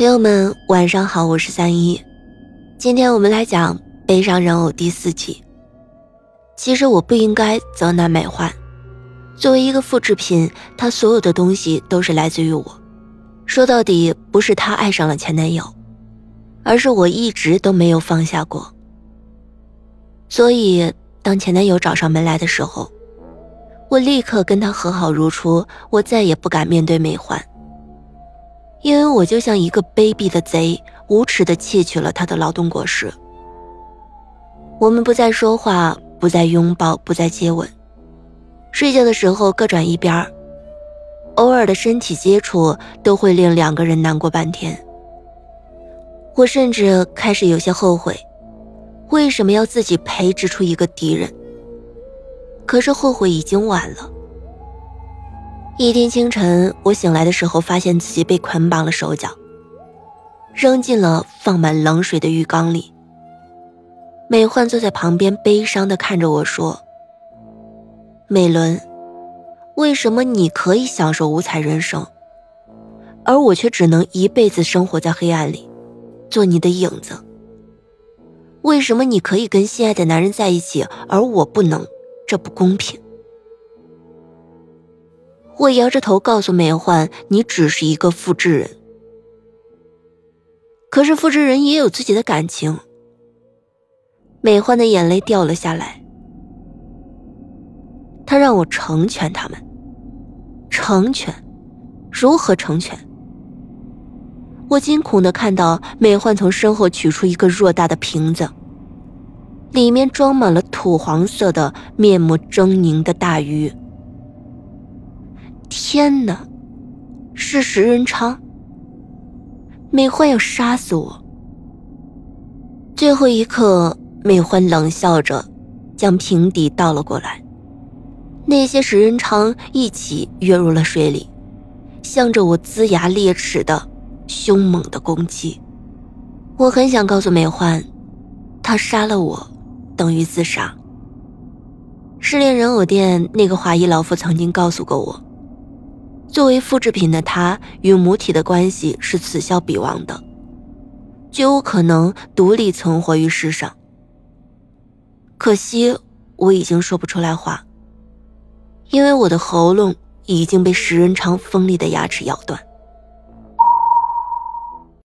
朋友们，晚上好，我是三一。今天我们来讲《悲伤人偶》第四集。其实我不应该责难美焕，作为一个复制品，她所有的东西都是来自于我。说到底，不是她爱上了前男友，而是我一直都没有放下过。所以，当前男友找上门来的时候，我立刻跟他和好如初。我再也不敢面对美焕。因为我就像一个卑鄙的贼，无耻的窃取了他的劳动果实。我们不再说话，不再拥抱，不再接吻，睡觉的时候各转一边偶尔的身体接触都会令两个人难过半天。我甚至开始有些后悔，为什么要自己培植出一个敌人？可是后悔已经晚了。一天清晨，我醒来的时候，发现自己被捆绑了手脚，扔进了放满冷水的浴缸里。美焕坐在旁边，悲伤的看着我说：“美伦，为什么你可以享受五彩人生，而我却只能一辈子生活在黑暗里，做你的影子？为什么你可以跟心爱的男人在一起，而我不能？这不公平。”我摇着头告诉美焕：“你只是一个复制人。可是复制人也有自己的感情。”美焕的眼泪掉了下来。他让我成全他们。成全？如何成全？我惊恐的看到美焕从身后取出一个偌大的瓶子，里面装满了土黄色的、面目狰狞的大鱼。天哪，是食人鲳！美欢要杀死我。最后一刻，美欢冷笑着，将瓶底倒了过来。那些食人鲳一起跃入了水里，向着我龇牙咧齿的、凶猛的攻击。我很想告诉美欢，他杀了我，等于自杀。失恋人偶店那个华裔老妇曾经告诉过我。作为复制品的他与母体的关系是此消彼亡的，绝无可能独立存活于世上。可惜我已经说不出来话，因为我的喉咙已经被食人鲳锋利的牙齿咬断。